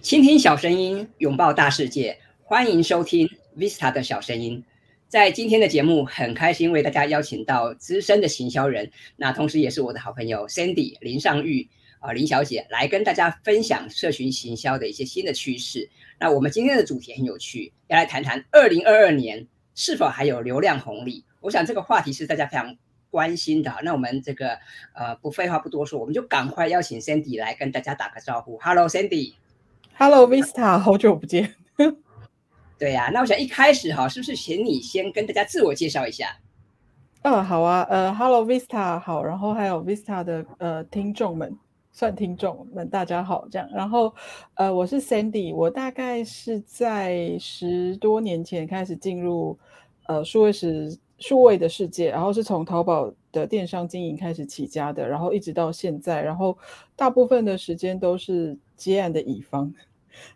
倾听小声音，拥抱大世界，欢迎收听 Vista 的小声音。在今天的节目，很开心为大家邀请到资深的行销人，那同时也是我的好朋友 Sandy 林尚玉啊林小姐，来跟大家分享社群行销的一些新的趋势。那我们今天的主题很有趣，要来谈谈二零二二年是否还有流量红利。我想这个话题是大家非常关心的。那我们这个呃不废话不多说，我们就赶快邀请 Sandy 来跟大家打个招呼。Hello，Sandy。Hello Vista，好久不见。对呀，那我想一开始哈，是不是请你先跟大家自我介绍一下？嗯，好啊，呃，Hello Vista，好，然后还有 Vista 的呃听众们，算听众们，大家好，这样，然后呃，我是 Sandy，我大概是在十多年前开始进入呃数位时数位的世界，然后是从淘宝的电商经营开始起家的，然后一直到现在，然后大部分的时间都是接案的乙方。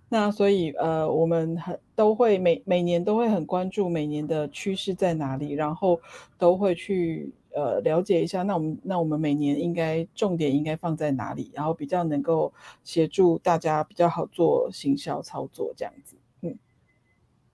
那所以呃，我们很都会每每年都会很关注每年的趋势在哪里，然后都会去呃了解一下。那我们那我们每年应该重点应该放在哪里，然后比较能够协助大家比较好做行销操作这样子。嗯，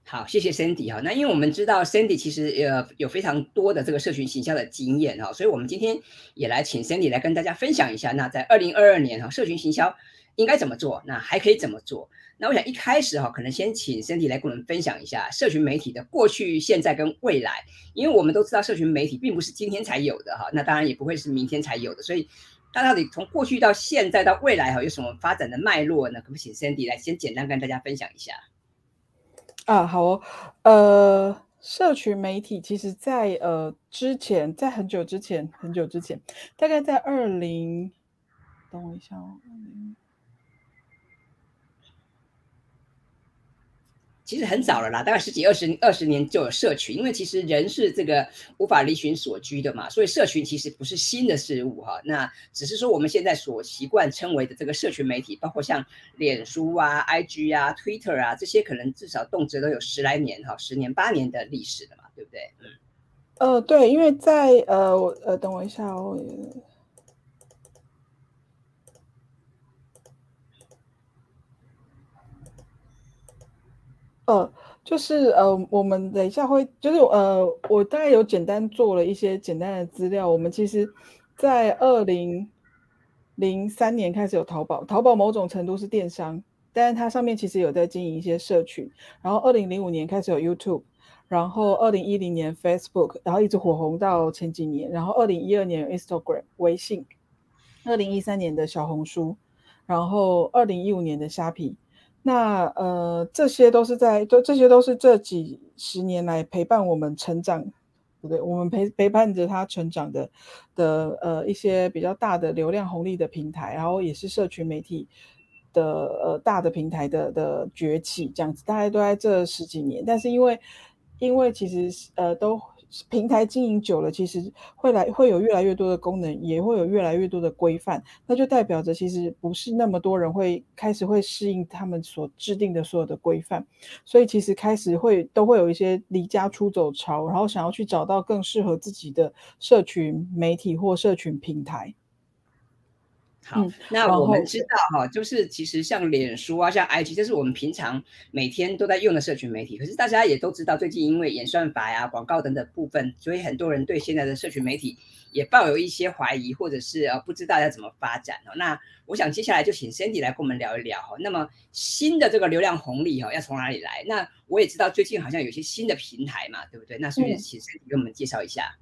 好，谢谢 Sandy 哈。那因为我们知道 Sandy 其实呃有非常多的这个社群行销的经验哈，所以我们今天也来请 Sandy 来跟大家分享一下。那在二零二二年哈，社群行销。应该怎么做？那还可以怎么做？那我想一开始哈，可能先请 Cindy 来跟我们分享一下社群媒体的过去、现在跟未来。因为我们都知道，社群媒体并不是今天才有的哈，那当然也不会是明天才有的。所以，它到底从过去到现在到未来哈，有什么发展的脉络呢？可不可以请 Cindy 来先简单跟大家分享一下？啊，好哦，呃，社群媒体其实在呃之前，在很久之前，很久之前，大概在二零，等我一下哦。其实很早了啦，大概十几二十二十年就有社群，因为其实人是这个无法离群所居的嘛，所以社群其实不是新的事物哈。那只是说我们现在所习惯称为的这个社群媒体，包括像脸书啊、IG 啊、Twitter 啊这些，可能至少动辄都有十来年哈，十年八年的历史了嘛，对不对？嗯，呃，对，因为在呃我呃，等我一下哦。呃，就是呃，我们等一下会，就是呃，我大概有简单做了一些简单的资料。我们其实，在二零零三年开始有淘宝，淘宝某种程度是电商，但是它上面其实有在经营一些社群。然后二零零五年开始有 YouTube，然后二零一零年 Facebook，然后一直火红到前几年。然后二零一二年 Instagram 微信，二零一三年的小红书，然后二零一五年的虾皮。那呃，这些都是在，就这些都是这几十年来陪伴我们成长，不对，我们陪陪伴着他成长的的呃一些比较大的流量红利的平台，然后也是社群媒体的呃大的平台的的崛起，这样子大概都在这十几年，但是因为因为其实呃都。平台经营久了，其实会来会有越来越多的功能，也会有越来越多的规范，那就代表着其实不是那么多人会开始会适应他们所制定的所有的规范，所以其实开始会都会有一些离家出走潮，然后想要去找到更适合自己的社群媒体或社群平台。好，那我们知道哈，就是其实像脸书啊，像 IG，这是我们平常每天都在用的社群媒体。可是大家也都知道，最近因为演算法呀、广告等等部分，所以很多人对现在的社群媒体也抱有一些怀疑，或者是呃不知道要怎么发展哦。那我想接下来就请 Sandy 来跟我们聊一聊哈。那么新的这个流量红利哈，要从哪里来？那我也知道最近好像有些新的平台嘛，对不对？那所以请 Sandy 给我们介绍一下。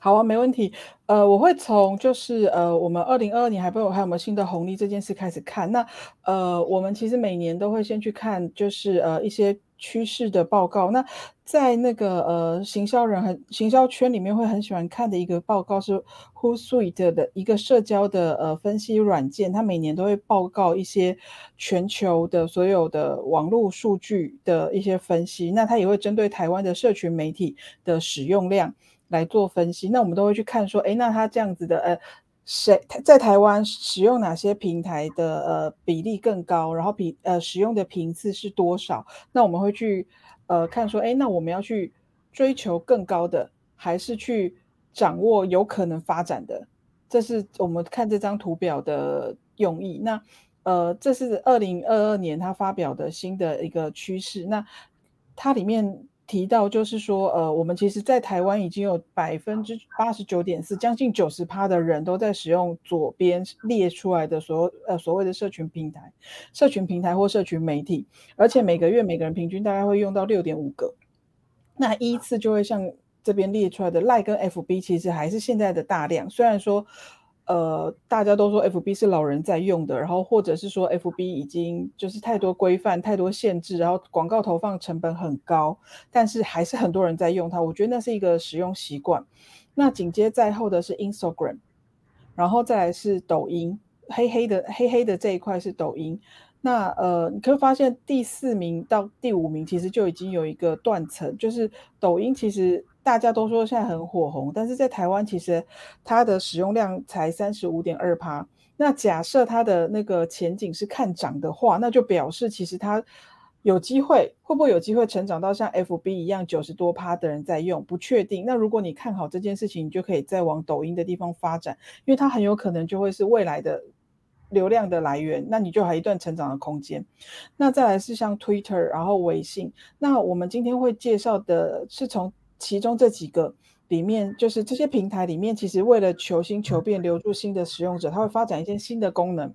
好啊，没问题。呃，我会从就是呃，我们二零二二年还不有还有没有新的红利这件事开始看。那呃，我们其实每年都会先去看，就是呃一些趋势的报告。那在那个呃行销人很行销圈里面会很喜欢看的一个报告是 Hootsuite 的一个社交的呃分析软件，它每年都会报告一些全球的所有的网络数据的一些分析。那它也会针对台湾的社群媒体的使用量。来做分析，那我们都会去看说，哎，那他这样子的，呃，谁在台湾使用哪些平台的呃比例更高，然后比呃使用的频次是多少？那我们会去呃看说，哎，那我们要去追求更高的，还是去掌握有可能发展的？这是我们看这张图表的用意。那呃，这是二零二二年他发表的新的一个趋势。那它里面提到，就是说，呃，我们其实，在台湾已经有百分之八十九点四，将近九十趴的人都在使用左边列出来的所呃所谓的社群平台、社群平台或社群媒体，而且每个月每个人平均大概会用到六点五个。那依次就会像这边列出来的赖跟 FB，其实还是现在的大量，虽然说。呃，大家都说 F B 是老人在用的，然后或者是说 F B 已经就是太多规范、太多限制，然后广告投放成本很高，但是还是很多人在用它。我觉得那是一个使用习惯。那紧接在后的是 Instagram，然后再来是抖音，黑黑的黑黑的这一块是抖音。那呃，你可以发现第四名到第五名其实就已经有一个断层，就是抖音其实。大家都说现在很火红，但是在台湾其实它的使用量才三十五点二趴。那假设它的那个前景是看涨的话，那就表示其实它有机会，会不会有机会成长到像 FB 一样九十多趴的人在用？不确定。那如果你看好这件事情，你就可以再往抖音的地方发展，因为它很有可能就会是未来的流量的来源。那你就还一段成长的空间。那再来是像 Twitter，然后微信。那我们今天会介绍的是从其中这几个里面，就是这些平台里面，其实为了求新求变，留住新的使用者，它会发展一些新的功能。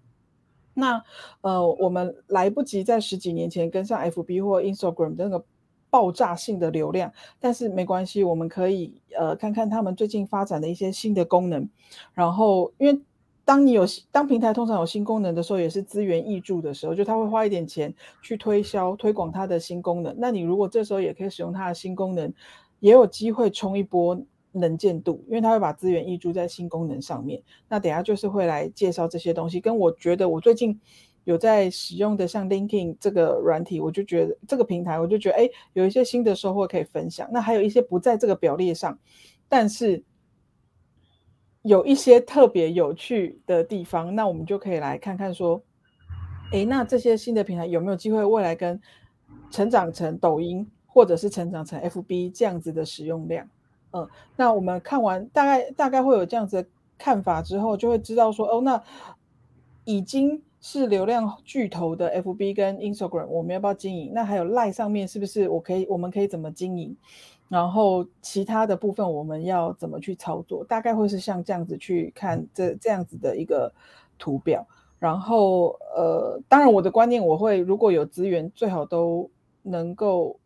那呃，我们来不及在十几年前跟上 FB 或 Instagram 的那个爆炸性的流量，但是没关系，我们可以呃看看他们最近发展的一些新的功能。然后，因为当你有当平台通常有新功能的时候，也是资源溢注的时候，就他会花一点钱去推销推广它的新功能。那你如果这时候也可以使用它的新功能。也有机会冲一波能见度，因为它会把资源溢注在新功能上面。那等下就是会来介绍这些东西。跟我觉得我最近有在使用的像 LinkedIn 这个软体，我就觉得这个平台，我就觉得哎，有一些新的收获可以分享。那还有一些不在这个表列上，但是有一些特别有趣的地方，那我们就可以来看看说，哎，那这些新的平台有没有机会未来跟成长成抖音？或者是成长成 FB 这样子的使用量，嗯，那我们看完大概大概会有这样子的看法之后，就会知道说，哦，那已经是流量巨头的 FB 跟 Instagram，我们要不要经营？那还有 Line 上面是不是我可以，我们可以怎么经营？然后其他的部分我们要怎么去操作？大概会是像这样子去看这这样子的一个图表。然后呃，当然我的观念我会，如果有资源，最好都能够。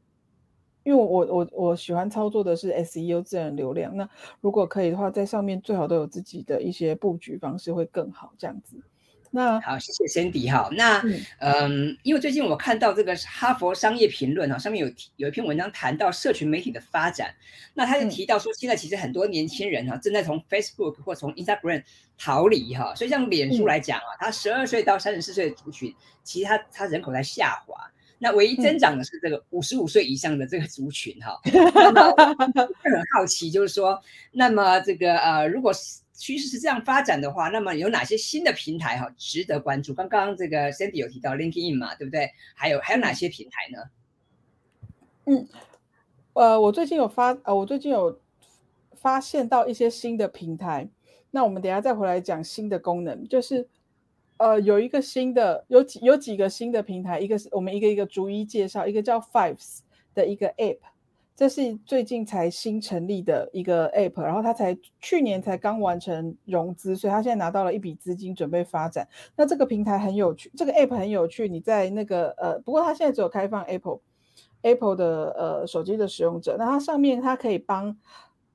因为我我我喜欢操作的是 SEO 自然流量，那如果可以的话，在上面最好都有自己的一些布局方式会更好，这样子。那好，谢谢 Cindy 哈。那嗯，因为最近我看到这个哈佛商业评论啊，上面有有一篇文章谈到社群媒体的发展，那他就提到说，现在其实很多年轻人哈正在从 Facebook 或从 Instagram 逃离哈，所以像脸书来讲啊，他十二岁到三十四岁的族群，其实它它人口在下滑。那唯一增长的是这个五十五岁以上的这个族群哈，很好奇，就是说，那么这个呃，如果趋势是这样发展的话，那么有哪些新的平台哈值得关注？刚刚这个 Sandy 有提到 LinkedIn 嘛，对不对？还有还有哪些平台呢？嗯，呃，我最近有发呃，我最近有发现到一些新的平台，那我们等下再回来讲新的功能，就是。呃，有一个新的，有几有几个新的平台，一个是我们一个一个逐一介绍，一个叫 Fives 的一个 App，这是最近才新成立的一个 App，然后它才去年才刚完成融资，所以它现在拿到了一笔资金准备发展。那这个平台很有趣，这个 App 很有趣，你在那个呃，不过它现在只有开放 Apple Apple 的呃手机的使用者，那它上面它可以帮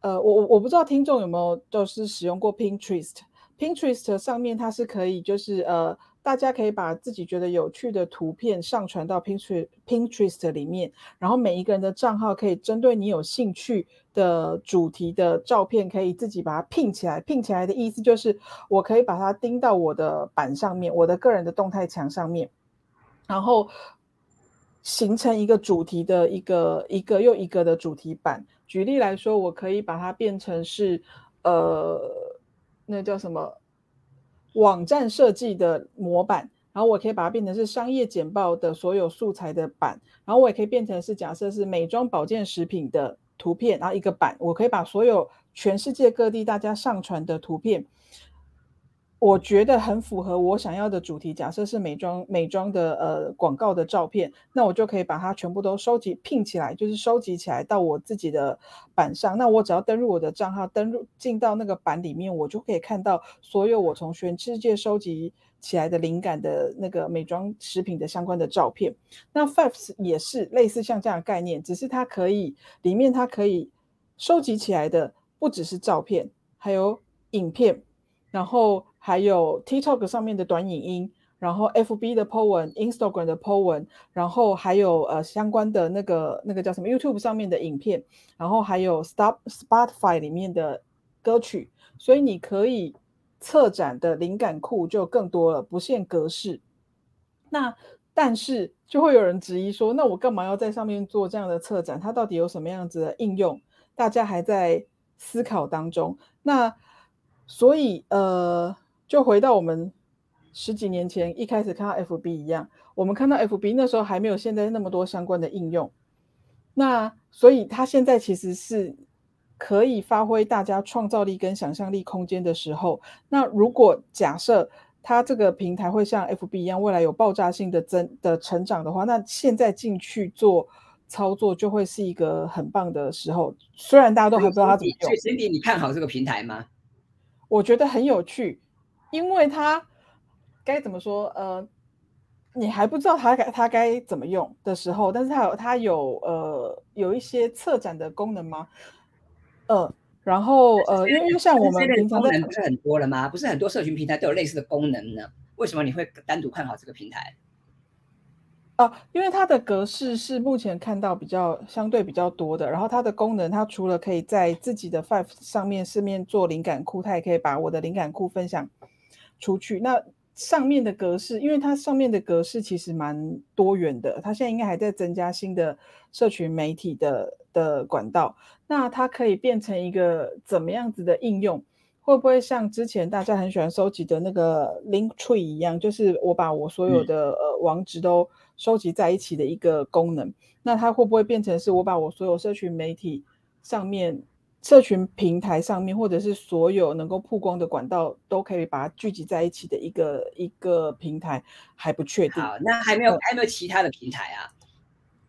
呃，我我我不知道听众有没有就是使用过 Pinterest。Pinterest 上面它是可以，就是呃，大家可以把自己觉得有趣的图片上传到 Pinterest Pinterest 里面，然后每一个人的账号可以针对你有兴趣的主题的照片，可以自己把它拼起来。拼起来的意思就是我可以把它钉到我的板上面，我的个人的动态墙上面，然后形成一个主题的一个一个又一个的主题板。举例来说，我可以把它变成是呃。那叫什么网站设计的模板，然后我可以把它变成是商业简报的所有素材的版，然后我也可以变成是假设是美妆保健食品的图片，然后一个版，我可以把所有全世界各地大家上传的图片我觉得很符合我想要的主题。假设是美妆美妆的呃广告的照片，那我就可以把它全部都收集拼起来，就是收集起来到我自己的版上。那我只要登录我的账号，登录进到那个版里面，我就可以看到所有我从全世界收集起来的灵感的那个美妆食品的相关的照片。那 Five 也是类似像这样的概念，只是它可以里面它可以收集起来的不只是照片，还有影片，然后。还有 TikTok 上面的短影音，然后 FB 的 po 文，Instagram 的 po 文，然后还有呃相关的那个那个叫什么 YouTube 上面的影片，然后还有 Stop Spotify 里面的歌曲，所以你可以策展的灵感库就更多了，不限格式。那但是就会有人质疑说，那我干嘛要在上面做这样的策展？它到底有什么样子的应用？大家还在思考当中。那所以呃。就回到我们十几年前一开始看到 FB 一样，我们看到 FB 那时候还没有现在那么多相关的应用，那所以它现在其实是可以发挥大家创造力跟想象力空间的时候。那如果假设它这个平台会像 FB 一样，未来有爆炸性的增的成长的话，那现在进去做操作就会是一个很棒的时候。虽然大家都还不知道它怎么用。所以 Cindy，你看好这个平台吗？我觉得很有趣。因为它该怎么说？呃，你还不知道它该它该怎么用的时候，但是它有它有呃有一些策展的功能吗？呃，然后呃，因为像我们平常功能不是很多了吗？不是很多社群平台都有类似的功能呢？为什么你会单独看好这个平台？啊，因为它的格式是目前看到比较相对比较多的，然后它的功能，它除了可以在自己的 Five 上面市面做灵感库，它也可以把我的灵感库分享。出去那上面的格式，因为它上面的格式其实蛮多元的，它现在应该还在增加新的社群媒体的的管道。那它可以变成一个怎么样子的应用？会不会像之前大家很喜欢收集的那个 Link Tree 一样，就是我把我所有的呃网址都收集在一起的一个功能？那它会不会变成是我把我所有社群媒体上面？社群平台上面，或者是所有能够曝光的管道，都可以把它聚集在一起的一个一个平台，还不确定。好，那还没有还没有其他的平台啊？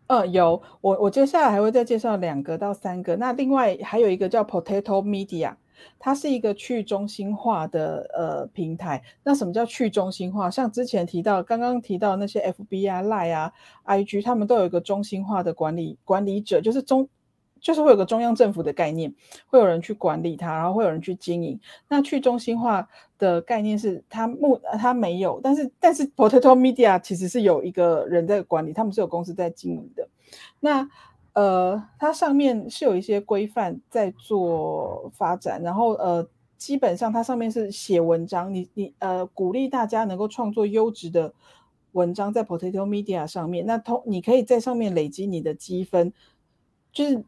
嗯，有。我我接下来还会再介绍两个到三个。那另外还有一个叫 Potato Media，它是一个去中心化的呃平台。那什么叫去中心化？像之前提到，刚刚提到那些 FB 啊、Line 啊、IG，他们都有一个中心化的管理管理者，就是中。就是会有个中央政府的概念，会有人去管理它，然后会有人去经营。那去中心化的概念是它目它没有，但是但是 Potato Media 其实是有一个人在管理，他们是有公司在经营的。那呃，它上面是有一些规范在做发展，然后呃，基本上它上面是写文章，你你呃鼓励大家能够创作优质的文章在 Potato Media 上面。那通你可以在上面累积你的积分，就是。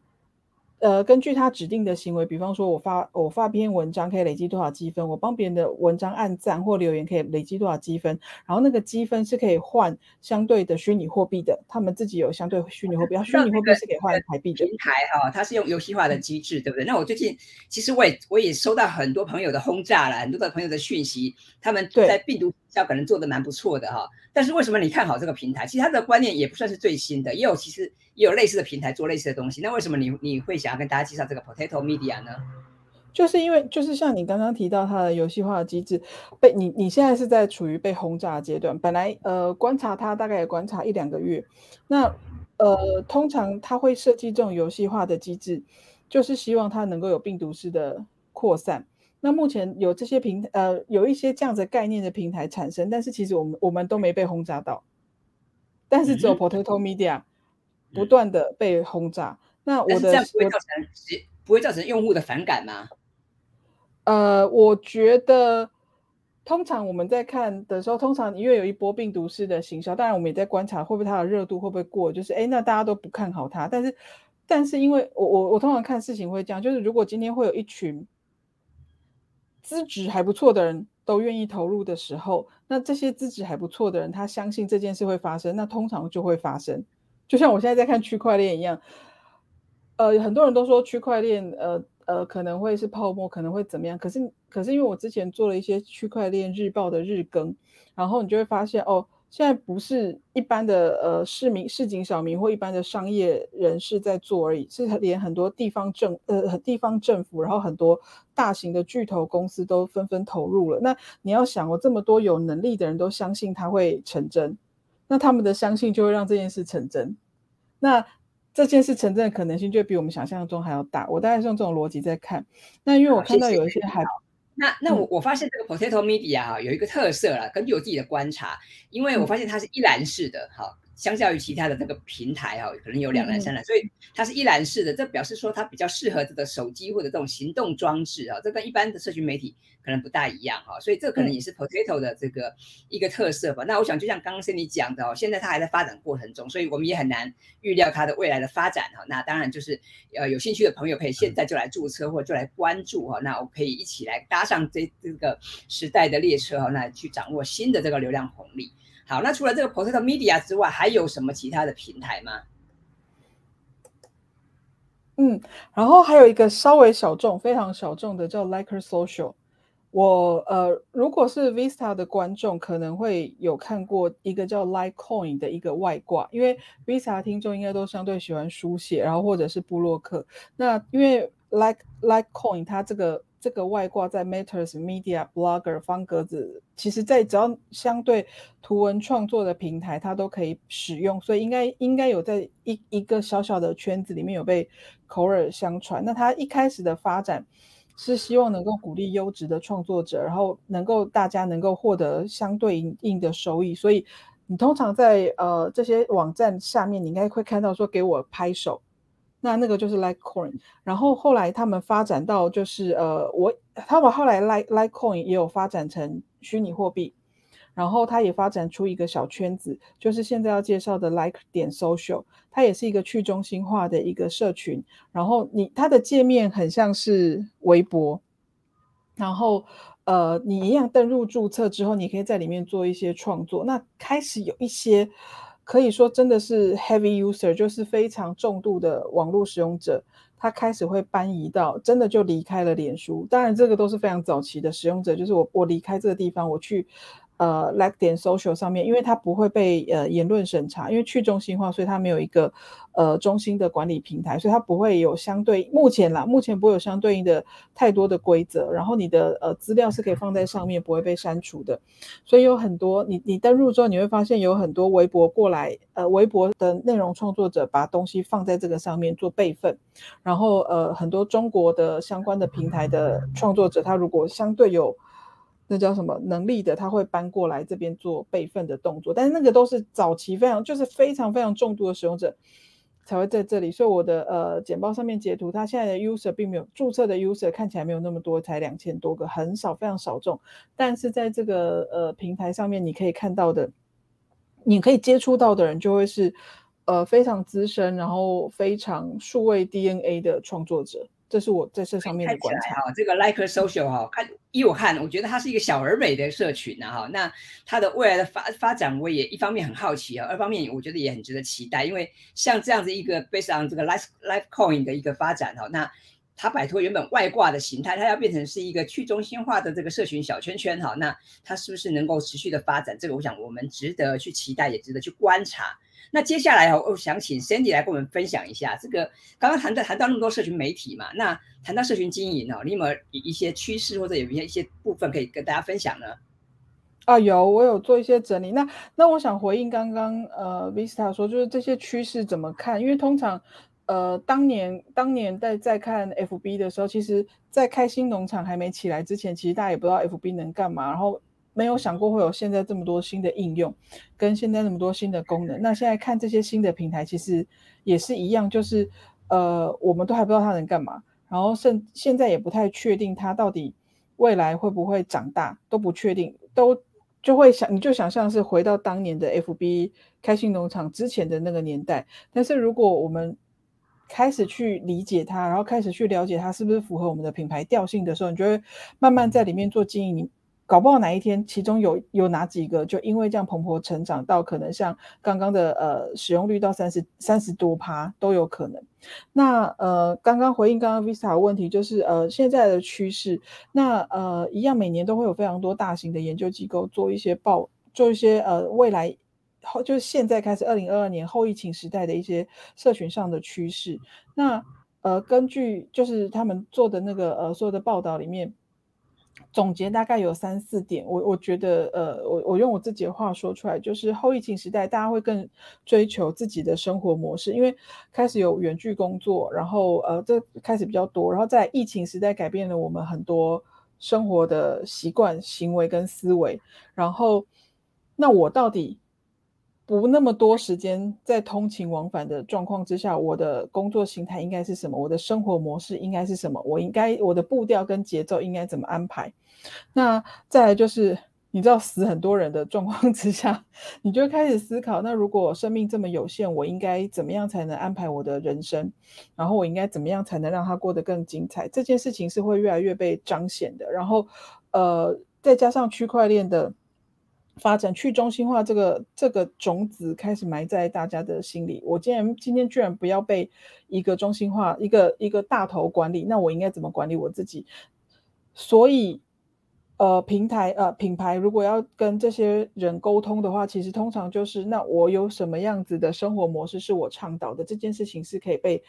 呃，根据他指定的行为，比方说我发我发篇文章可以累积多少积分，我帮别人的文章按赞或留言可以累积多少积分，然后那个积分是可以换相对的虚拟货币的，他们自己有相对虚拟货币，虚拟货币是可以换台币的。平台哈，它是用游戏化的机制，对不对？那我最近其实我也我也收到很多朋友的轰炸了，很多的朋友的讯息，他们在病毒效可能做的蛮不错的哈。但是为什么你看好这个平台？其实它的观念也不算是最新的，也有其实也有类似的平台做类似的东西。那为什么你你会想要跟大家介绍这个 Potato Media 呢？就是因为就是像你刚刚提到它的游戏化的机制，被你你现在是在处于被轰炸阶段。本来呃观察它大概也观察一两个月，那呃通常它会设计这种游戏化的机制，就是希望它能够有病毒式的扩散。那目前有这些平呃有一些这样子概念的平台产生，但是其实我们我们都没被轰炸到，但是只有 Potato Media 不断的被轰炸。那我的这样不会造成不会造成用户的反感吗？呃，我觉得通常我们在看的时候，通常因为有一波病毒式的行销，当然我们也在观察会不会它的热度会不会过，就是哎，那大家都不看好它，但是但是因为我我我通常看事情会这样，就是如果今天会有一群。资质还不错的人都愿意投入的时候，那这些资质还不错的人，他相信这件事会发生，那通常就会发生。就像我现在在看区块链一样，呃，很多人都说区块链，呃呃，可能会是泡沫，可能会怎么样？可是可是因为我之前做了一些区块链日报的日更，然后你就会发现哦。现在不是一般的呃市民、市井小民或一般的商业人士在做而已，是连很多地方政呃地方政府，然后很多大型的巨头公司都纷纷投入了。那你要想，我这么多有能力的人都相信它会成真，那他们的相信就会让这件事成真。那这件事成真的可能性就比我们想象中还要大。我大概是用这种逻辑在看。那因为我看到有一些还。那那我我发现这个 Potato Media 哈有一个特色啦，根据我自己的观察，因为我发现它是一栏式的哈。相较于其他的这个平台哈，可能有两栏三栏，所以它是一栏式的，这表示说它比较适合这个手机或者这种行动装置啊，这跟一般的社群媒体可能不大一样哈，所以这可能也是 Potato 的这个一个特色吧。那我想就像刚刚是你讲的哦，现在它还在发展过程中，所以我们也很难预料它的未来的发展哈。那当然就是呃有兴趣的朋友可以现在就来注册或就来关注哈，那我可以一起来搭上这这个时代的列车哈，那去掌握新的这个流量红利。好，那除了这个 Potato Media 之外，还有什么其他的平台吗？嗯，然后还有一个稍微小众、非常小众的叫 Liker Social。我呃，如果是 Vista 的观众，可能会有看过一个叫 Like Coin 的一个外挂，因为 Vista 听众应该都相对喜欢书写，然后或者是布洛克。那因为 Like Like Coin，它这个。这个外挂在 Matters Media Blogger 方格子，其实在只要相对图文创作的平台，它都可以使用，所以应该应该有在一一个小小的圈子里面有被口耳相传。那它一开始的发展是希望能够鼓励优质的创作者，然后能够大家能够获得相对应的收益。所以你通常在呃这些网站下面，你应该会看到说给我拍手。那那个就是 Litecoin，然后后来他们发展到就是呃，我他们后来 Lite Litecoin 也有发展成虚拟货币，然后它也发展出一个小圈子，就是现在要介绍的 Like 点 Social，它也是一个去中心化的一个社群，然后你它的界面很像是微博，然后呃，你一样登录注册之后，你可以在里面做一些创作，那开始有一些。可以说真的是 heavy user，就是非常重度的网络使用者，他开始会搬移到真的就离开了脸书。当然，这个都是非常早期的使用者，就是我我离开这个地方，我去。呃，like 点 social 上面，因为它不会被呃言论审查，因为去中心化，所以它没有一个呃中心的管理平台，所以它不会有相对目前啦，目前不会有相对应的太多的规则。然后你的呃资料是可以放在上面，不会被删除的。所以有很多你你登录之后，你会发现有很多微博过来，呃，微博的内容创作者把东西放在这个上面做备份。然后呃，很多中国的相关的平台的创作者，他如果相对有。那叫什么能力的，他会搬过来这边做备份的动作，但是那个都是早期非常就是非常非常重度的使用者才会在这里。所以我的呃简报上面截图，他现在的 user 并没有注册的 user 看起来没有那么多，才两千多个，很少，非常少众。但是在这个呃平台上面，你可以看到的，你可以接触到的人就会是呃非常资深，然后非常数位 DNA 的创作者。这是我在这上面的观察哈，这个 Like Social 哈，看依我看，我觉得它是一个小而美的社群呐哈。那它的未来的发发展，我也一方面很好奇啊，二方面我觉得也很值得期待。因为像这样子一个 based on 这个 Life Life Coin 的一个发展哈，那它摆脱原本外挂的形态，它要变成是一个去中心化的这个社群小圈圈哈，那它是不是能够持续的发展？这个我想我们值得去期待，也值得去观察。那接下来，我想请 Sandy 来跟我们分享一下这个刚刚谈到谈到那么多社群媒体嘛，那谈到社群经营哦，你有没有一些趋势或者有一些一些部分可以跟大家分享呢？啊，有，我有做一些整理。那那我想回应刚刚呃 Vista 说，就是这些趋势怎么看？因为通常呃当年当年在在看 FB 的时候，其实在开心农场还没起来之前，其实大家也不知道 FB 能干嘛，然后。没有想过会有现在这么多新的应用，跟现在那么多新的功能。那现在看这些新的平台，其实也是一样，就是呃，我们都还不知道它能干嘛，然后甚现在也不太确定它到底未来会不会长大，都不确定，都就会想你就想象是回到当年的 FB 开心农场之前的那个年代。但是如果我们开始去理解它，然后开始去了解它是不是符合我们的品牌调性的时候，你就会慢慢在里面做经营。搞不好哪一天，其中有有哪几个就因为这样蓬勃成长到可能像刚刚的呃使用率到三十三十多趴都有可能。那呃刚刚回应刚刚 Vista 问题，就是呃现在的趋势，那呃一样每年都会有非常多大型的研究机构做一些报，做一些呃未来后就是现在开始二零二二年后疫情时代的一些社群上的趋势。那呃根据就是他们做的那个呃所有的报道里面。总结大概有三四点，我我觉得，呃，我我用我自己的话说出来，就是后疫情时代，大家会更追求自己的生活模式，因为开始有远距工作，然后呃，这开始比较多，然后在疫情时代改变了我们很多生活的习惯、行为跟思维，然后那我到底？不那么多时间在通勤往返的状况之下，我的工作形态应该是什么？我的生活模式应该是什么？我应该我的步调跟节奏应该怎么安排？那再来就是，你知道死很多人的状况 之下，你就开始思考：那如果生命这么有限，我应该怎么样才能安排我的人生？然后我应该怎么样才能让它过得更精彩？这件事情是会越来越被彰显的。然后，呃，再加上区块链的。发展去中心化这个这个种子开始埋在大家的心里。我竟然今天居然不要被一个中心化一个一个大头管理，那我应该怎么管理我自己？所以，呃，平台呃品牌如果要跟这些人沟通的话，其实通常就是那我有什么样子的生活模式是我倡导的，这件事情是可以被。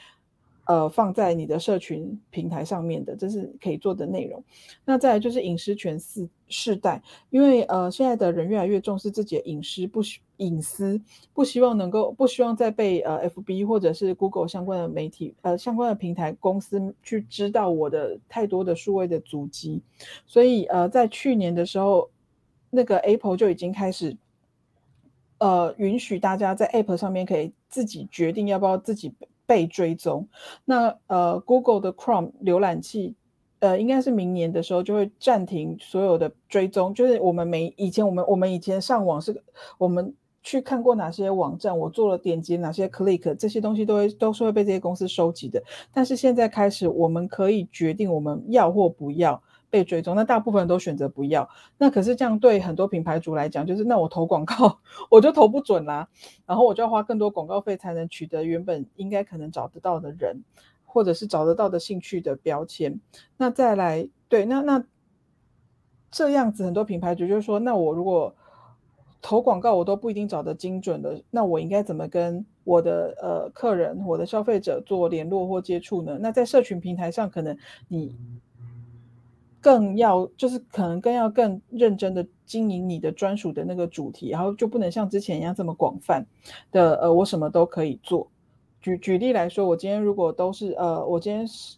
呃，放在你的社群平台上面的，这是可以做的内容。那再来就是隐私权四世代，因为呃，现在的人越来越重视自己的隐私，不需隐私，不希望能够不希望再被呃 FB 或者是 Google 相关的媒体呃相关的平台公司去知道我的太多的数位的足迹。所以呃，在去年的时候，那个 Apple 就已经开始呃允许大家在 App 上面可以自己决定要不要自己。被追踪，那呃，Google 的 Chrome 浏览器，呃，应该是明年的时候就会暂停所有的追踪。就是我们没以前我们我们以前上网是，我们去看过哪些网站，我做了点击哪些 click，这些东西都会都是会被这些公司收集的。但是现在开始，我们可以决定我们要或不要。被追踪，那大部分人都选择不要。那可是这样对很多品牌主来讲，就是那我投广告 我就投不准啦，然后我就要花更多广告费才能取得原本应该可能找得到的人，或者是找得到的兴趣的标签。那再来，对，那那这样子很多品牌主就是说，那我如果投广告我都不一定找得精准的，那我应该怎么跟我的呃客人、我的消费者做联络或接触呢？那在社群平台上，可能你。更要就是可能更要更认真的经营你的专属的那个主题，然后就不能像之前一样这么广泛的呃，我什么都可以做。举举例来说，我今天如果都是呃，我今天是，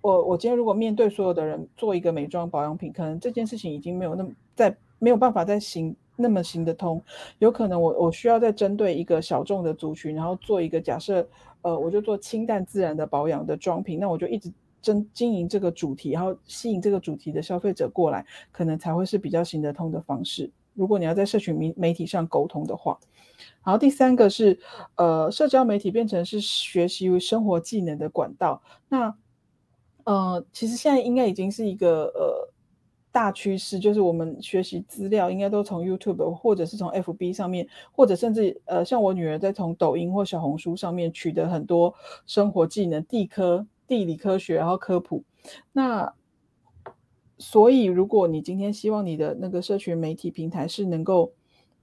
我我今天如果面对所有的人做一个美妆保养品，可能这件事情已经没有那么在没有办法再行那么行得通。有可能我我需要再针对一个小众的族群，然后做一个假设，呃，我就做清淡自然的保养的妆品，那我就一直。真经营这个主题，然后吸引这个主题的消费者过来，可能才会是比较行得通的方式。如果你要在社群媒媒体上沟通的话，然后第三个是，呃，社交媒体变成是学习生活技能的管道。那，呃，其实现在应该已经是一个呃大趋势，就是我们学习资料应该都从 YouTube 或者是从 FB 上面，或者甚至呃，像我女儿在从抖音或小红书上面取得很多生活技能，地科。地理科学，然后科普。那所以，如果你今天希望你的那个社群媒体平台是能够，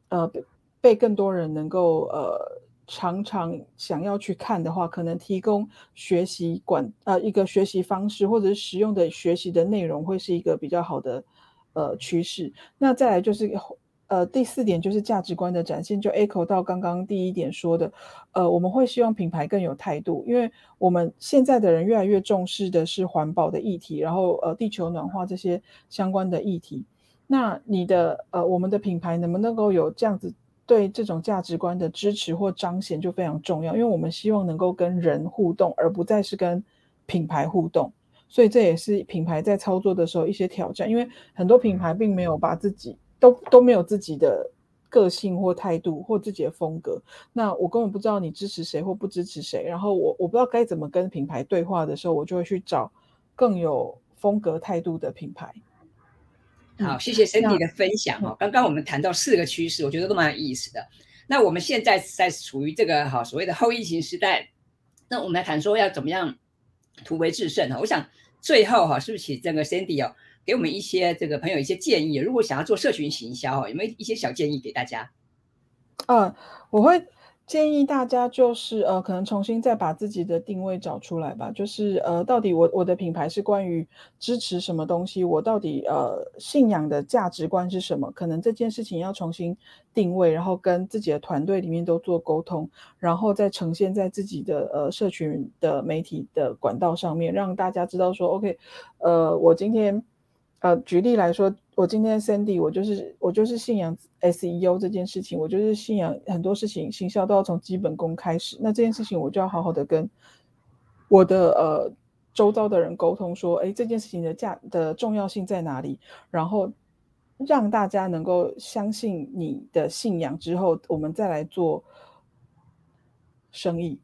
呃，被更多人能够呃常常想要去看的话，可能提供学习管呃一个学习方式，或者是实用的学习的内容，会是一个比较好的呃趋势。那再来就是。呃，第四点就是价值观的展现，就 echo 到刚刚第一点说的，呃，我们会希望品牌更有态度，因为我们现在的人越来越重视的是环保的议题，然后呃，地球暖化这些相关的议题。那你的呃，我们的品牌能不能够有这样子对这种价值观的支持或彰显，就非常重要，因为我们希望能够跟人互动，而不再是跟品牌互动。所以这也是品牌在操作的时候一些挑战，因为很多品牌并没有把自己。都都没有自己的个性或态度或自己的风格，那我根本不知道你支持谁或不支持谁。然后我我不知道该怎么跟品牌对话的时候，我就会去找更有风格态度的品牌。好，谢谢 Cindy 的分享哦。刚刚我们谈到四个趋势，我觉得都蛮有意思的。那我们现在在处于这个哈所谓的后疫情时代，那我们来谈说要怎么样突围制胜哈。我想最后哈，是不是请这个 Cindy 哦，给我们一些这个朋友一些建议？如果想要做社群行销，有没有一些小建议给大家？嗯，我会。建议大家就是呃，可能重新再把自己的定位找出来吧。就是呃，到底我我的品牌是关于支持什么东西？我到底呃信仰的价值观是什么？可能这件事情要重新定位，然后跟自己的团队里面都做沟通，然后再呈现在自己的呃社群的媒体的管道上面，让大家知道说，OK，呃，我今天。呃，举例来说，我今天 Sandy，我就是我就是信仰 SEO 这件事情，我就是信仰很多事情，行销都要从基本功开始。那这件事情，我就要好好的跟我的呃周遭的人沟通，说，哎，这件事情的价的重要性在哪里？然后让大家能够相信你的信仰之后，我们再来做生意。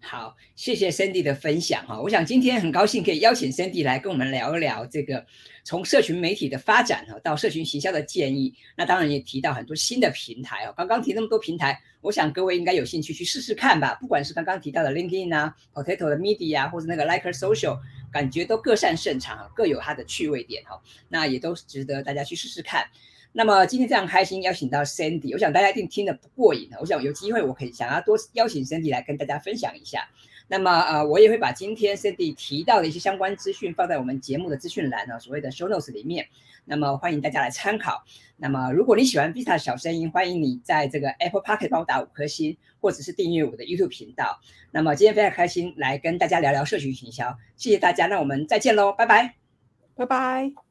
好，谢谢 Cindy 的分享哈。我想今天很高兴可以邀请 Cindy 来跟我们聊一聊这个从社群媒体的发展哈到社群行销的建议。那当然也提到很多新的平台哦。刚刚提那么多平台，我想各位应该有兴趣去试试看吧。不管是刚刚提到的 LinkedIn 啊、Potato 的 Media，或者那个 Liker Social，感觉都各擅胜场，各有它的趣味点哈。那也都值得大家去试试看。那么今天非常开心邀请到 Sandy，我想大家一定听得不过瘾我想有机会我可以想要多邀请 Sandy 来跟大家分享一下。那么呃，我也会把今天 Sandy 提到的一些相关资讯放在我们节目的资讯栏呢，所谓的 Show Notes 里面。那么欢迎大家来参考。那么如果你喜欢 Vita 小声音，欢迎你在这个 Apple Pocket 帮我打五颗星，或者是订阅我的 YouTube 频道。那么今天非常开心来跟大家聊聊社群营销，谢谢大家，那我们再见喽，拜拜，拜拜。